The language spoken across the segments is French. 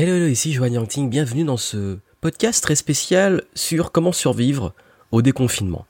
Hello, hello, ici Joanne Yangting, bienvenue dans ce podcast très spécial sur comment survivre au déconfinement.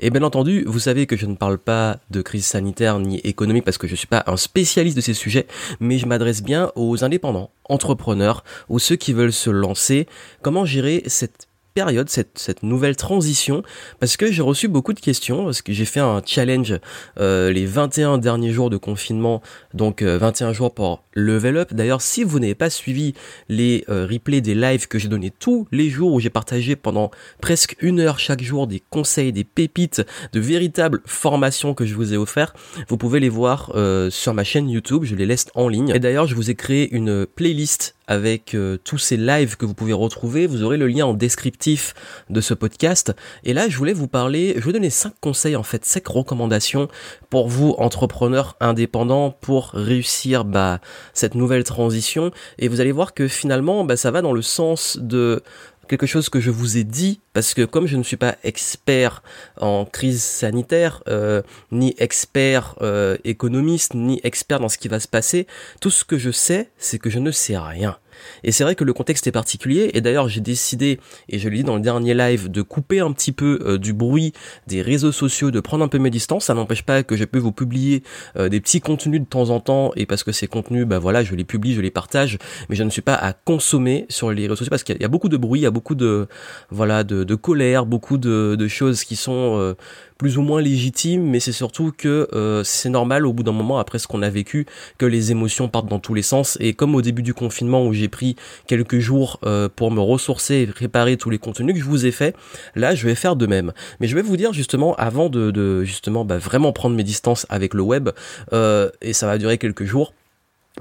Et bien entendu, vous savez que je ne parle pas de crise sanitaire ni économique parce que je ne suis pas un spécialiste de ces sujets, mais je m'adresse bien aux indépendants, entrepreneurs, ou ceux qui veulent se lancer, comment gérer cette période, cette, cette nouvelle transition, parce que j'ai reçu beaucoup de questions, parce que j'ai fait un challenge euh, les 21 derniers jours de confinement, donc 21 euh, jours pour level up. D'ailleurs, si vous n'avez pas suivi les euh, replays des lives que j'ai donnés tous les jours, où j'ai partagé pendant presque une heure chaque jour des conseils, des pépites, de véritables formations que je vous ai offert, vous pouvez les voir sur ma chaîne YouTube, je les laisse en ligne. Et d'ailleurs, je vous ai créé une playlist avec euh, tous ces lives que vous pouvez retrouver. Vous aurez le lien en descriptif de ce podcast. Et là, je voulais vous parler, je vais donner cinq conseils, en fait, cinq recommandations pour vous, entrepreneurs indépendants, pour réussir bah, cette nouvelle transition. Et vous allez voir que finalement, bah, ça va dans le sens de quelque chose que je vous ai dit, parce que comme je ne suis pas expert en crise sanitaire, euh, ni expert euh, économiste, ni expert dans ce qui va se passer, tout ce que je sais, c'est que je ne sais rien. Et c'est vrai que le contexte est particulier, et d'ailleurs j'ai décidé, et je l'ai dit dans le dernier live, de couper un petit peu euh, du bruit des réseaux sociaux, de prendre un peu mes distances, ça n'empêche pas que je peux vous publier euh, des petits contenus de temps en temps, et parce que ces contenus, bah voilà, je les publie, je les partage, mais je ne suis pas à consommer sur les réseaux sociaux, parce qu'il y, a beaucoup de bruit, il y a beaucoup de, voilà, de, colère, beaucoup de, de choses qui sont euh, plus ou moins légitime, mais c'est surtout que euh, c'est normal au bout d'un moment, après ce qu'on a vécu, que les émotions partent dans tous les sens. Et comme au début du confinement où j'ai pris quelques jours euh, pour me ressourcer et préparer tous les contenus que je vous ai fait, là je vais faire de même. Mais je vais vous dire justement, avant de, justement bah, vraiment prendre mes distances avec le web, euh, et ça va durer quelques jours,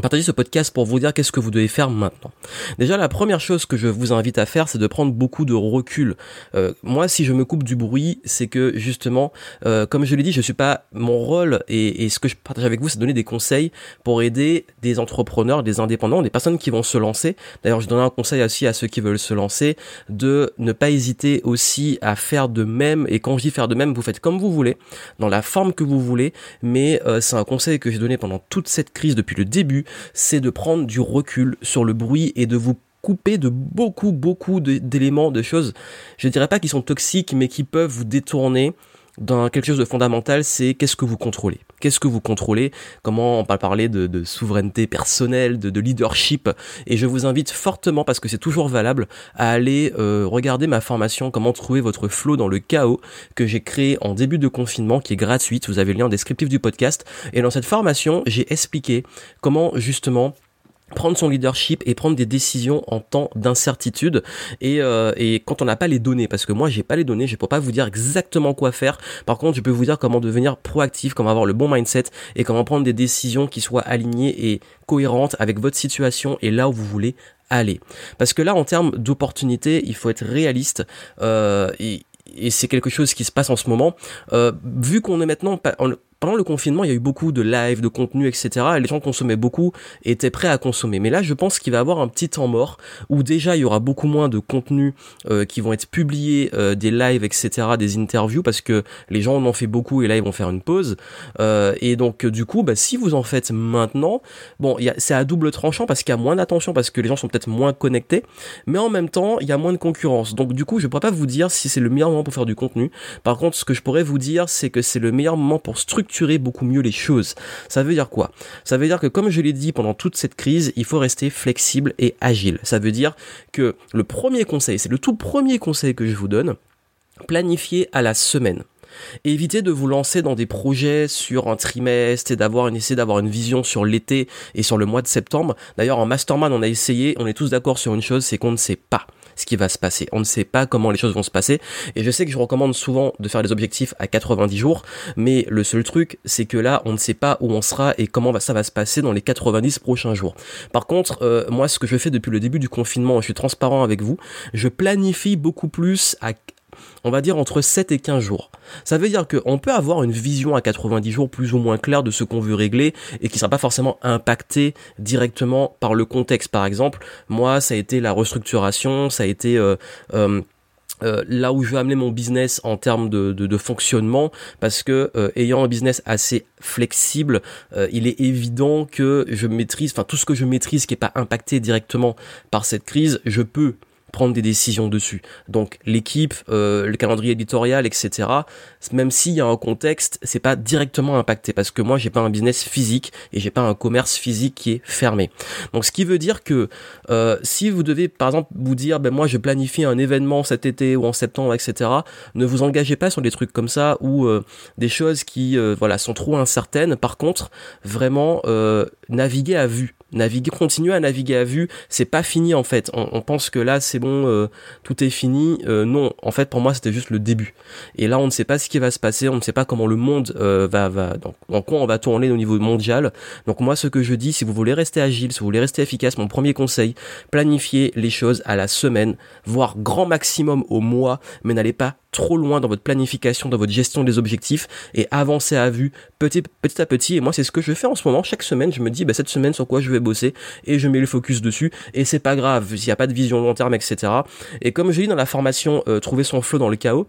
partager ce podcast pour vous dire qu'est-ce que vous devez faire maintenant. Déjà, la première chose que je vous invite à faire, c'est de prendre beaucoup de recul. Euh, moi, si je me coupe du bruit, c'est que justement, euh, comme je l'ai dit, je suis pas mon rôle et, et, ce que je partage avec vous, c'est donner des conseils pour aider des entrepreneurs, des indépendants, des personnes qui vont se lancer. D'ailleurs, je donne un conseil aussi à ceux qui veulent se lancer de ne pas hésiter aussi à faire de même. Et quand je dis faire de même, vous faites comme vous voulez, dans la forme que vous voulez. Mais euh, c'est un conseil que j'ai donné pendant toute cette crise depuis le début c'est de prendre du recul sur le bruit et de vous couper de beaucoup, beaucoup d'éléments, de, choses, je ne dirais pas qui sont toxiques, mais qui peuvent vous détourner dans quelque chose de fondamental, c'est qu'est-ce que vous contrôlez Qu'est-ce que vous contrôlez? Comment on va parler de, souveraineté personnelle, de, leadership? Et je vous invite fortement, parce que c'est toujours valable, à aller euh, regarder ma formation Comment trouver votre flow dans le chaos que j'ai créé en début de confinement, qui est gratuite. Vous avez le lien descriptif du podcast. Et dans cette formation, j'ai expliqué comment justement prendre son leadership et prendre des décisions en temps d'incertitude. Et, euh, et quand on n'a pas les données parce que moi j'ai pas les données je peux pas vous dire exactement quoi faire. Par contre je peux vous dire comment devenir proactif comment avoir le bon mindset et comment prendre des décisions qui soient alignées et cohérentes avec votre situation et là où vous voulez aller. Parce que là en termes d'opportunités il faut être réaliste euh, et, et c'est quelque chose qui se passe en ce moment. Euh, vu qu'on est maintenant pendant le confinement, il y a eu beaucoup de live, de contenu, etc. Et les gens consommaient beaucoup et étaient prêts à consommer. Mais là, je pense qu'il va y avoir un petit temps mort où déjà il y aura beaucoup moins de contenus euh, qui vont être publiés, euh, des lives, etc., des interviews, parce que les gens en ont fait beaucoup et là ils vont faire une pause. Euh, et donc du coup, bah, si vous en faites maintenant, bon, c'est à double tranchant parce qu'il y a moins d'attention, parce que les gens sont peut-être moins connectés, mais en même temps, il y a moins de concurrence. Donc du coup, je pourrais pas vous dire si c'est le meilleur moment pour faire du contenu. Par contre, ce que je pourrais vous dire, c'est que c'est le meilleur moment pour structurer beaucoup mieux les choses. Ça veut dire quoi? Ça veut dire que comme je l'ai dit pendant toute cette crise, il faut rester flexible et agile. Ça veut dire que le premier conseil, c'est le tout premier conseil que je vous donne, planifier à la semaine. évitez de vous lancer dans des projets sur un trimestre et d'avoir une essayer d'avoir une vision sur l'été et sur le mois de septembre. D'ailleurs, en mastermind, on a essayé, on est tous d'accord sur une chose, c'est qu'on ne sait pas ce qui va se passer. On ne sait pas comment les choses vont se passer. Et je sais que je recommande souvent de faire des objectifs à 90 jours, mais le seul truc, c'est que là, on ne sait pas où on sera et comment ça va se passer dans les 90 prochains jours. Par contre, euh, moi, ce que je fais depuis le début du confinement, je suis transparent avec vous, je planifie beaucoup plus à, on va dire entre 7 et 15 jours. Ça veut dire qu'on peut avoir une vision à 90 jours plus ou moins claire de ce qu'on veut régler et qui ne sera pas forcément impacté directement par le contexte. Par exemple, moi, ça a été la restructuration, ça a été... Euh, euh, euh, là où je veux amener mon business en termes de, de, fonctionnement parce que ayant un business assez flexible il est évident que je maîtrise enfin tout ce que je maîtrise qui est pas impacté directement par cette crise je peux prendre des décisions dessus. Donc l'équipe, euh, le calendrier éditorial, etc. Même s'il y a un contexte, c'est pas directement impacté parce que moi j'ai pas un business physique et j'ai pas un commerce physique qui est fermé. Donc ce qui veut dire que euh, si vous devez par exemple vous dire ben moi je planifie un événement cet été ou en septembre, etc. Ne vous engagez pas sur des trucs comme ça ou euh, des choses qui voilà sont trop incertaines. Par contre, vraiment naviguer à vue naviguer, continuer à naviguer à vue, c'est pas fini en fait. On, pense que là c'est bon, euh, tout est fini. Euh, non, en fait pour moi c'était juste le début. Et là on ne sait pas ce qui va se passer, on ne sait pas comment le monde euh, va va donc en quoi on va tourner au niveau mondial. Donc moi ce que je dis, si vous voulez rester agile, si vous voulez rester efficace, mon premier conseil, planifiez les choses à la semaine, voire grand maximum au mois, mais n'allez pas trop loin dans votre planification, dans votre gestion des objectifs et avancer à vue petit, petit à petit. Et moi, c'est ce que je fais en ce moment. Chaque semaine, je me dis, bah, cette semaine, sur quoi je vais bosser et je mets le focus dessus. Et c'est pas grave s'il n'y a pas de vision long terme, etc. Et comme je dis dans la formation, euh, trouver son flow dans le chaos,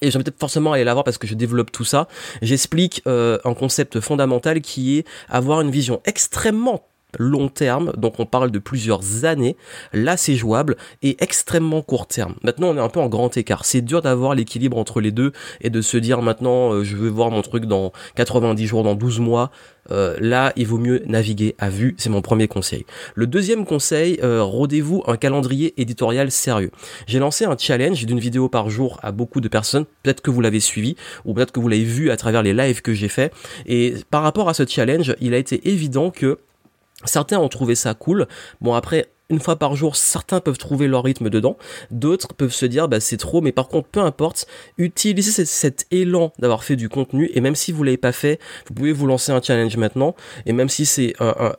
et je peut-être forcément aller la voir parce que je développe tout ça. J'explique euh, un concept fondamental qui est avoir une vision extrêmement long terme, donc on parle de plusieurs années, là c'est jouable, et extrêmement court terme. Maintenant on est un peu en grand écart, c'est dur d'avoir l'équilibre entre les deux et de se dire maintenant euh, je veux voir mon truc dans 90 jours, dans 12 mois, euh, là il vaut mieux naviguer à vue, c'est mon premier conseil. Le deuxième conseil, euh, rodez-vous un calendrier éditorial sérieux. J'ai lancé un challenge d'une vidéo par jour à beaucoup de personnes, peut-être que vous l'avez suivi, ou peut-être que vous l'avez vu à travers les lives que j'ai fait, et par rapport à ce challenge, il a été évident que Certains ont trouvé ça cool. Bon après, une fois par jour, certains peuvent trouver leur rythme dedans, d'autres peuvent se dire bah c'est trop, mais par contre peu importe, utilisez cet, élan d'avoir fait du contenu et même si vous l'avez pas fait, vous pouvez vous lancer un challenge maintenant et même si c'est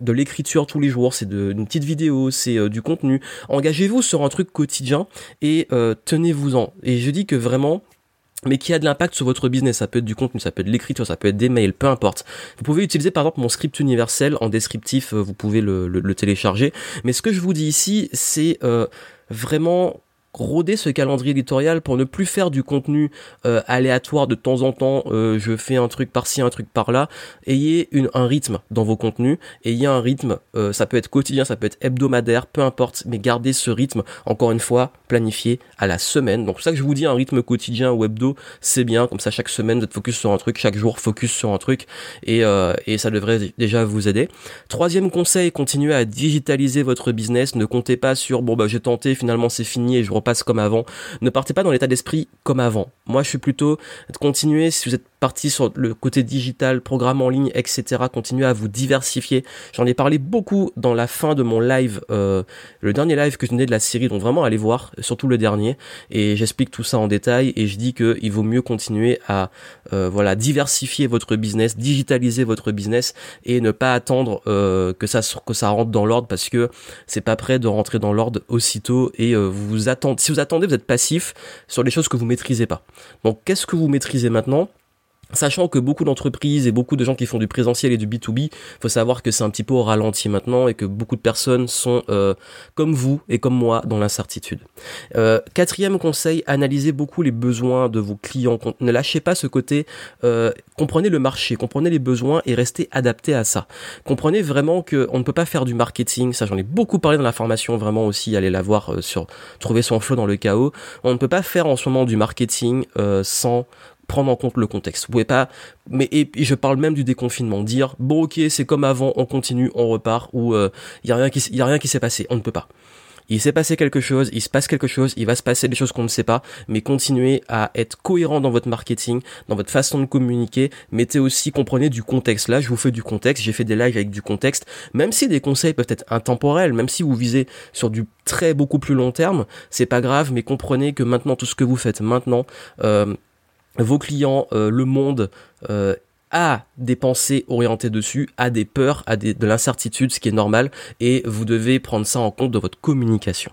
de l'écriture tous les jours, c'est une petite vidéo, c'est euh, du contenu, engagez-vous sur un truc quotidien et euh, tenez-vous-en. Et je dis que vraiment mais qui a de l'impact sur votre business? Ça peut être du contenu, ça peut être de l'écriture, ça peut être des mails, peu importe. Vous pouvez utiliser par exemple mon script universel en descriptif, euh, vous pouvez le, télécharger. Mais ce que je vous dis ici, c'est euh, vraiment rôder ce calendrier éditorial pour ne plus faire du contenu euh, aléatoire de temps en temps, euh, je fais un truc par-ci, un truc par-là. Ayez une, un rythme dans vos contenus, ayez un rythme, euh, ça peut être quotidien, ça peut être hebdomadaire, peu importe, mais gardez ce rythme, encore une fois, planifié à la semaine. Donc c'est ça que je vous dis, un rythme quotidien ou hebdo, c'est bien, comme ça chaque semaine vous êtes focus sur un truc, chaque jour focus sur un truc, et, et ça devrait déjà vous aider. Troisième conseil, continuez à digitaliser votre business, ne comptez pas sur, bon bah j'ai tenté, finalement c'est fini et je passe comme avant. Ne partez pas dans l'état d'esprit comme avant. Moi, je suis plutôt continuer, si vous êtes parti sur le côté digital, programme en ligne, etc., continuez à vous diversifier. J'en ai parlé beaucoup dans la fin de mon live, euh, le dernier live que je venais de la série, donc vraiment allez voir, surtout le dernier, et j'explique tout ça en détail, et je dis qu'il vaut mieux continuer à euh, voilà diversifier votre business, digitaliser votre business, et ne pas attendre euh, que ça que ça rentre dans l'ordre, parce que c'est pas prêt de rentrer dans l'ordre aussitôt, et vous vous attendez si vous attendez, vous êtes passif sur les choses que vous maîtrisez pas. Donc qu'est-ce que vous maîtrisez maintenant? Sachant que beaucoup d'entreprises et beaucoup de gens qui font du présentiel et du B2B, faut savoir que c'est un petit peu au ralenti maintenant et que beaucoup de personnes sont euh, comme vous et comme moi dans l'incertitude. Euh, quatrième conseil, analysez beaucoup les besoins de vos clients. Ne lâchez pas ce côté, euh, comprenez le marché, comprenez les besoins et restez adapté à ça. Comprenez vraiment que on ne peut pas faire du marketing, ça j'en ai beaucoup parlé dans la formation, vraiment aussi, allez la voir sur trouver son flow dans le chaos. On ne peut pas faire en ce moment du marketing sans prendre en compte le contexte. Vous pouvez pas, mais et, je parle même du déconfinement, dire bon ok c'est comme avant, on continue, on repart ou il euh, y a rien qui y a rien qui s'est passé, on ne peut pas. Il s'est passé quelque chose, il se passe quelque chose, il va se passer des choses qu'on ne sait pas, mais continuez à être cohérent dans votre marketing, dans votre façon de communiquer, mettez aussi, comprenez du contexte. Là, je vous fais du contexte, j'ai fait des lives avec du contexte, même si des conseils peuvent être intemporels, même si vous visez sur du très beaucoup plus long terme, c'est pas grave, mais comprenez que maintenant tout ce que vous faites maintenant, euh, vos clients, euh, le monde euh, a des pensées orientées dessus, a des peurs, a des, de l'incertitude, ce qui est normal, et vous devez prendre ça en compte dans votre communication.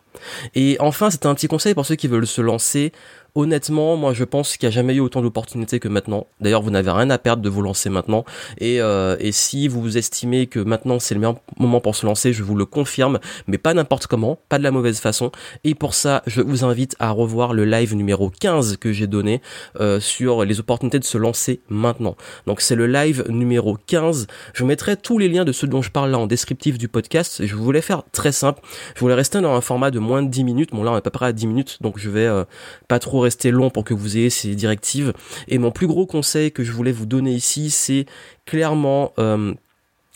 Et enfin, c'est un petit conseil pour ceux qui veulent se lancer, honnêtement, moi je pense qu'il n'y a jamais eu autant d'opportunités que maintenant. D'ailleurs, vous n'avez rien à perdre de vous lancer maintenant. Et, euh, et si vous estimez que maintenant c'est le meilleur moment pour se lancer, je vous le confirme, mais pas n'importe comment, pas de la mauvaise façon. Et pour ça, je vous invite à revoir le live numéro 15 que j'ai donné euh, sur les opportunités de se lancer maintenant. Donc c'est le live numéro 15. Je mettrai tous les liens de ceux dont je parle là en descriptif du podcast. Je voulais faire très simple. Je voulais rester dans un format de moins de 10 minutes. Bon là on est à peu près à 10 minutes, donc je vais euh, pas trop rester long pour que vous ayez ces directives. Et mon plus gros conseil que je voulais vous donner ici, c'est clairement euh,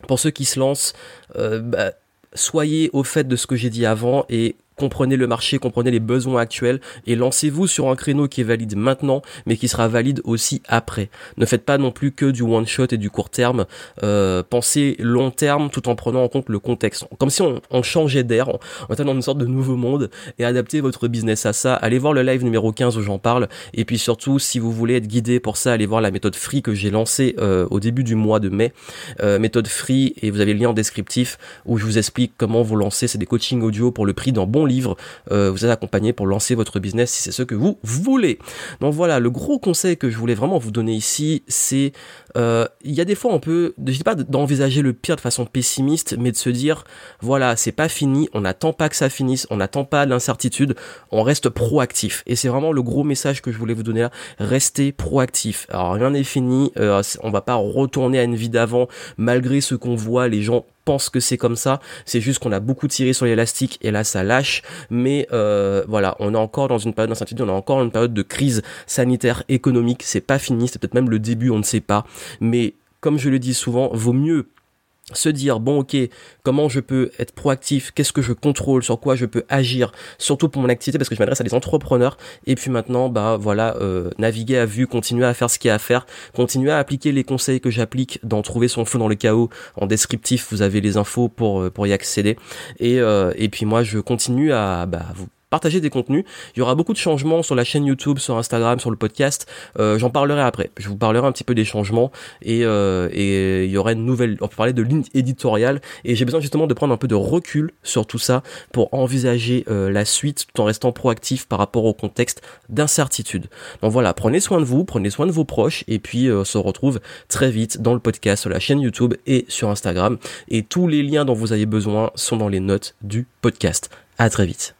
pour ceux qui se lancent, euh, bah, soyez au fait de ce que j'ai dit avant et comprenez le marché, comprenez les besoins actuels et lancez-vous sur un créneau qui est valide maintenant, mais qui sera valide aussi après. Ne faites pas non plus que du one shot et du court terme. Euh, pensez long terme tout en prenant en compte le contexte. Comme si on, changeait d'air, on, était dans une sorte de nouveau monde et adaptez votre business à ça. Allez voir le live numéro 15 où j'en parle. Et puis surtout, si vous voulez être guidé pour ça, allez voir la méthode free que j'ai lancée euh, au début du mois de mai. Euh, méthode free et vous avez le lien en descriptif où je vous explique comment vous lancer. C'est des coachings audio pour le prix d'un bon livre euh, vous êtes accompagné pour lancer votre business si c'est ce que vous voulez. Donc voilà, le gros conseil que je voulais vraiment vous donner ici, c'est euh, il y a des fois on peut, je dis pas d'envisager le pire de façon pessimiste, mais de se dire voilà, c'est pas fini, on n'attend pas que ça finisse, on n'attend pas l'incertitude, on reste proactif. Et c'est vraiment le gros message que je voulais vous donner là, restez proactif. Alors rien n'est fini, euh, on va pas retourner à une vie d'avant malgré ce qu'on voit, les gens pense que c'est comme ça. C'est juste qu'on a beaucoup tiré sur l'élastique et là ça lâche. Mais euh, voilà, on est encore dans une période d'incertitude, on est encore dans une période de crise sanitaire, économique. C'est pas fini, c'est peut-être même le début, on ne sait pas. Mais comme je le dis souvent, vaut mieux se dire bon ok comment je peux être proactif qu'est-ce que je contrôle sur quoi je peux agir surtout pour mon activité parce que je m'adresse à des entrepreneurs. Et puis maintenant bah voilà euh, naviguer à vue continuer à faire ce qu'il y a à faire continuer à appliquer les conseils que j'applique dans trouver son feu dans le chaos. En descriptif vous avez les infos pour euh, pour y accéder. Et euh, et puis moi je continue à bah, vous partager des contenus. Il y aura beaucoup de changements sur la chaîne YouTube, sur Instagram, sur le podcast. Euh, J'en parlerai après. Je vous parlerai un petit peu des changements et, euh, et il y aura une nouvelle. On peut parler de ligne éditoriale et j'ai besoin justement de prendre un peu de recul sur tout ça pour envisager euh, la suite tout en restant proactif par rapport au contexte d'incertitude. Donc voilà, prenez soin de vous, prenez soin de vos proches et puis euh, on se retrouve très vite dans le podcast sur la chaîne YouTube et sur Instagram. Et tous les liens dont vous avez besoin sont dans les notes du podcast. À très vite.